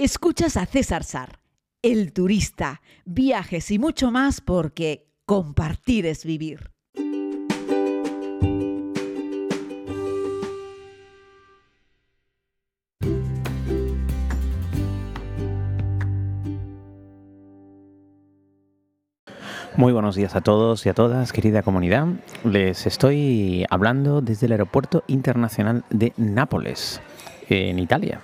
Escuchas a César Sar, el turista, viajes y mucho más porque compartir es vivir. Muy buenos días a todos y a todas, querida comunidad. Les estoy hablando desde el Aeropuerto Internacional de Nápoles, en Italia.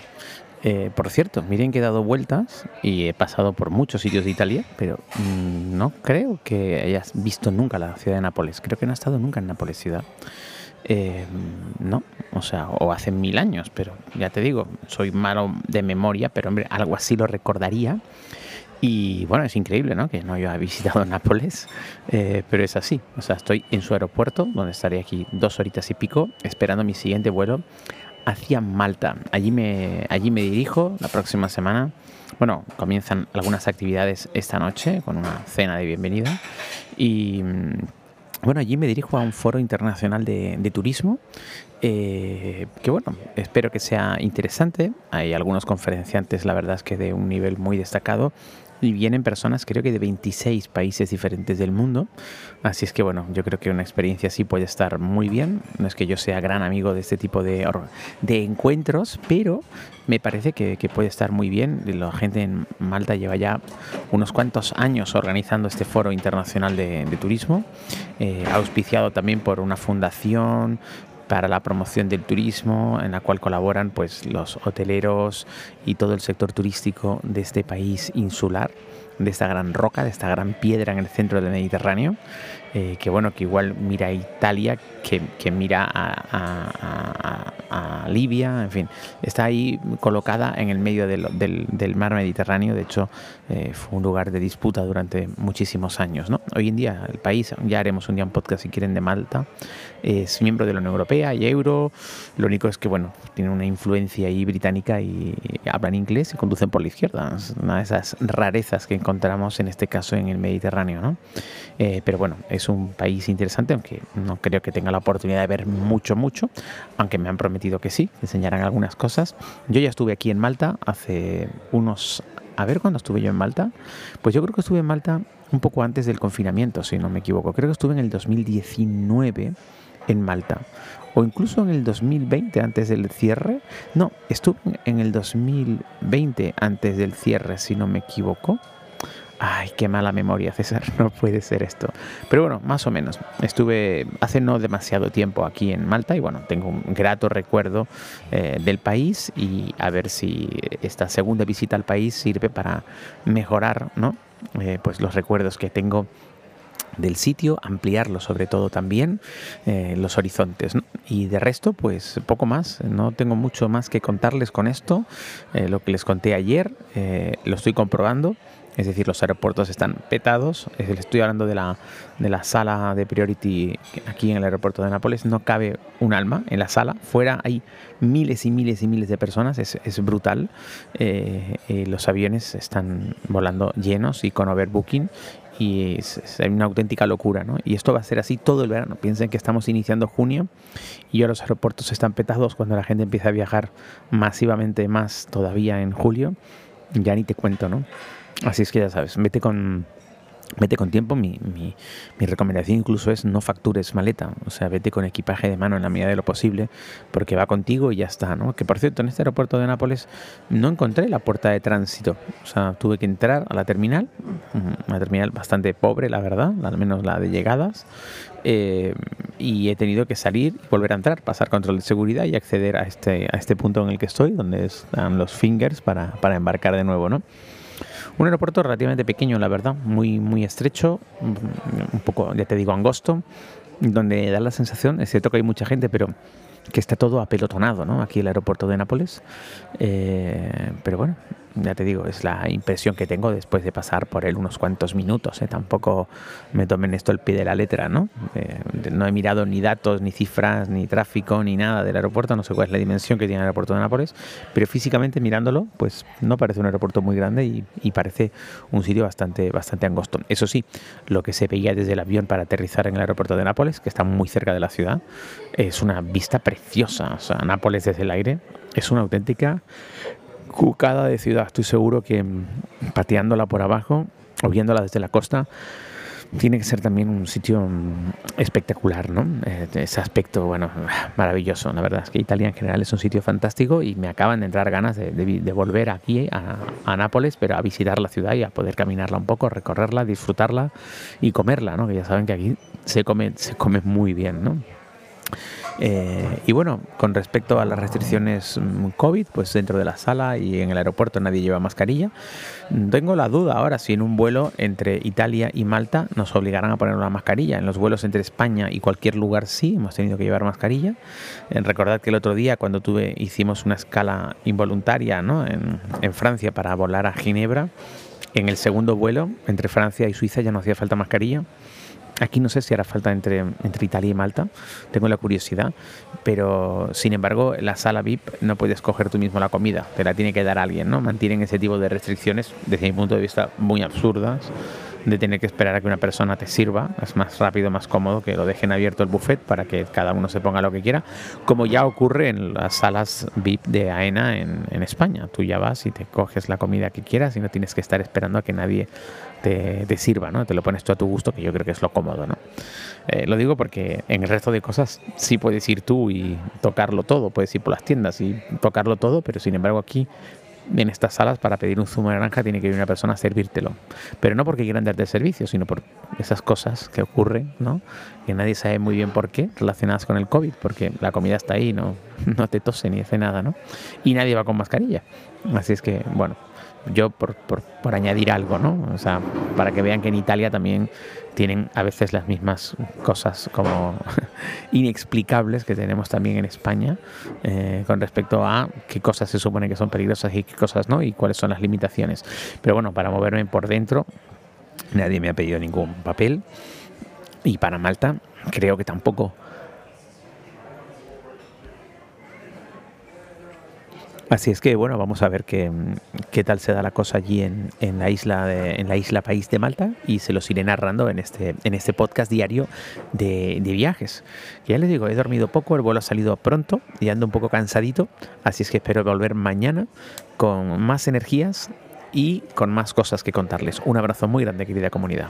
Eh, por cierto, miren que he dado vueltas y he pasado por muchos sitios de Italia, pero mm, no creo que hayas visto nunca la ciudad de Nápoles. Creo que no he estado nunca en Nápoles ciudad. Eh, no, o sea, o hace mil años, pero ya te digo, soy malo de memoria, pero hombre, algo así lo recordaría. Y bueno, es increíble, ¿no? Que no haya visitado Nápoles, eh, pero es así. O sea, estoy en su aeropuerto, donde estaré aquí dos horitas y pico, esperando mi siguiente vuelo hacia Malta. Allí me, allí me dirijo la próxima semana. Bueno, comienzan algunas actividades esta noche con una cena de bienvenida. Y mm, bueno, allí me dirijo a un foro internacional de, turismo. Eh, que bueno, espero que sea interesante. Hay algunos conferenciantes, la verdad es que de un nivel muy destacado y vienen personas creo que de 26 países diferentes del mundo. Así es que bueno, yo creo que una experiencia así puede estar muy bien. No es que yo sea gran amigo de este tipo de, de encuentros, pero me parece que, puede estar muy bien. La gente en Malta lleva ya unos cuantos años organizando este foro internacional de, turismo, eh, auspiciado también por una fundación para la promoción del turismo, en la cual colaboran pues los hoteleros y todo el sector turístico de este país insular, de esta gran roca, de esta gran piedra en el centro del Mediterráneo, eh, que bueno, que igual mira a Italia, que, mira a, Libia, en fin, está ahí colocada en el medio del, mar Mediterráneo, de hecho eh, fue un lugar de disputa durante muchísimos años. ¿no? Hoy en día el país, ya haremos un día un podcast si quieren de Malta, es miembro de la Unión Europea y euro, lo único es que bueno, tiene una influencia ahí británica y hablan inglés y conducen por la izquierda, es una de esas rarezas que encontramos en este caso en el Mediterráneo. ¿no? Eh, pero bueno, es un país interesante, aunque no creo que tenga la oportunidad de ver mucho, mucho, aunque me han prometido que sí, enseñarán algunas cosas. Yo ya estuve aquí en Malta hace unos... A ver cuándo estuve yo en Malta. Pues yo creo que estuve en Malta un poco antes del confinamiento, si no me equivoco. Creo que estuve en el 2019 en Malta. O incluso en el 2020 antes del cierre. No, estuve en el 2020 antes del cierre, si no me equivoco. Ay, qué mala memoria, César, no puede ser esto. Pero bueno, más o menos. Estuve hace no demasiado tiempo aquí en Malta y bueno, tengo un grato recuerdo eh, del país y a ver si esta segunda visita al país sirve para mejorar, ¿no? Eh, pues los recuerdos que tengo del sitio, ampliarlo sobre todo también, eh, los horizontes. Y de resto, pues poco más, no tengo mucho más que contarles con esto, lo que les conté ayer, lo estoy comprobando, es decir, los aeropuertos están petados. Estoy hablando de la, de la sala de Priority aquí en el aeropuerto de Nápoles. No cabe un alma en la sala. Fuera hay miles y miles y miles de personas. Es, brutal. Eh, eh, los aviones están volando llenos y con overbooking. Y es, una auténtica locura, ¿no? Y esto va a ser así todo el verano. Piensen que estamos iniciando junio y ya los aeropuertos están petados cuando la gente empieza a viajar masivamente más todavía en julio. Ya ni te cuento, ¿no? Así es que ya sabes, vete con, vete con tiempo. Mi, mi, mi, recomendación incluso es no factures maleta. O sea, vete con equipaje de mano en la medida de lo posible, porque va contigo y ya está, ¿no? Que por cierto, en este aeropuerto de Nápoles no encontré la puerta de tránsito. O sea, tuve que entrar a la terminal, una terminal bastante pobre, la verdad, al menos la de llegadas. Eh, y he tenido que salir y volver a entrar, pasar control de seguridad y acceder a este, a este punto en el que estoy, donde están los fingers para, para embarcar de nuevo, ¿no? Un aeropuerto relativamente pequeño, la verdad, muy, muy estrecho, un poco, ya te digo, angosto, donde da la sensación, es cierto que hay mucha gente, pero que está todo apelotonado, ¿no? Aquí el aeropuerto de Nápoles. Eh, pero bueno, ya te digo, es la impresión que tengo después de pasar por él unos cuantos minutos. ¿eh? Tampoco me tomen esto el pie de la letra, ¿no? Eh, no he mirado ni datos, ni cifras, ni tráfico, ni nada del aeropuerto. No sé cuál es la dimensión que tiene el aeropuerto de Nápoles, pero físicamente mirándolo, pues no parece un aeropuerto muy grande y, parece un sitio bastante, bastante angosto. Eso sí, lo que se veía desde el avión para aterrizar en el aeropuerto de Nápoles, que está muy cerca de la ciudad, es una vista preciosa. O sea, Nápoles desde el aire es una auténtica cucada de ciudad. Estoy seguro que mm, pateándola por abajo o viéndola desde la costa tiene que ser también un sitio mm, espectacular, ¿no? Eh, ese aspecto, bueno, maravilloso. La verdad es que Italia en general es un sitio fantástico y me acaban de entrar ganas de, volver aquí a, a, Nápoles, pero a visitar la ciudad y a poder caminarla un poco, recorrerla, disfrutarla y comerla, ¿no? Que ya saben que aquí se come, se come muy bien, ¿no? Eh, y bueno, con respecto a las restricciones mm, COVID, pues dentro de la sala y en el aeropuerto nadie lleva mascarilla. Tengo la duda ahora si en un vuelo entre Italia y Malta nos obligarán a poner una mascarilla. En los vuelos entre España y cualquier lugar sí, hemos tenido que llevar mascarilla. Eh, recordad que el otro día cuando tuve, hicimos una escala involuntaria ¿no? en, en Francia para volar a Ginebra, en el segundo vuelo entre Francia y Suiza ya no hacía falta mascarilla Aquí no sé si hará falta entre, entre Italia y Malta, tengo la curiosidad, pero sin embargo la sala VIP no puedes coger tú mismo la comida, te la tiene que dar alguien, ¿no? Mantienen ese tipo de restricciones, desde mi punto de vista, muy absurdas, de tener que esperar a que una persona te sirva, es más rápido, más cómodo que lo dejen abierto el buffet para que cada uno se ponga lo que quiera, como ya ocurre en las salas VIP de AENA en, en España. Tú ya vas y te coges la comida que quieras y no tienes que estar esperando a que nadie te, sirva, ¿no? Te lo pones tú a tu gusto, que yo creo que es lo cómodo, ¿no? Eh, lo digo porque en el resto de cosas sí puedes ir tú y tocarlo todo, puedes ir por las tiendas y tocarlo todo, pero sin embargo aquí en estas salas para pedir un zumo de naranja tiene que ir una persona a servírtelo. Pero no porque quieran darte servicio, sino por esas cosas que ocurren, ¿no? Que nadie sabe muy bien por qué, relacionadas con el COVID, porque la comida está ahí, no, no te tose ni hace nada, ¿no? Y nadie va con mascarilla. Así es que, bueno, yo por, por, por, añadir algo, ¿no? O sea, para que vean que en Italia también tienen a veces las mismas cosas como inexplicables que tenemos también en España eh, con respecto a qué cosas se supone que son peligrosas y qué cosas no y cuáles son las limitaciones. Pero bueno, para moverme por dentro nadie me ha pedido ningún papel y para Malta creo que tampoco Así es que bueno, vamos a ver qué, qué tal se da la cosa allí en, en, la isla de, en la isla país de Malta y se los iré narrando en este, en este podcast diario de, de viajes. Ya les digo, he dormido poco, el vuelo ha salido pronto y ando un poco cansadito, así es que espero volver mañana con más energías y con más cosas que contarles. Un abrazo muy grande, querida comunidad.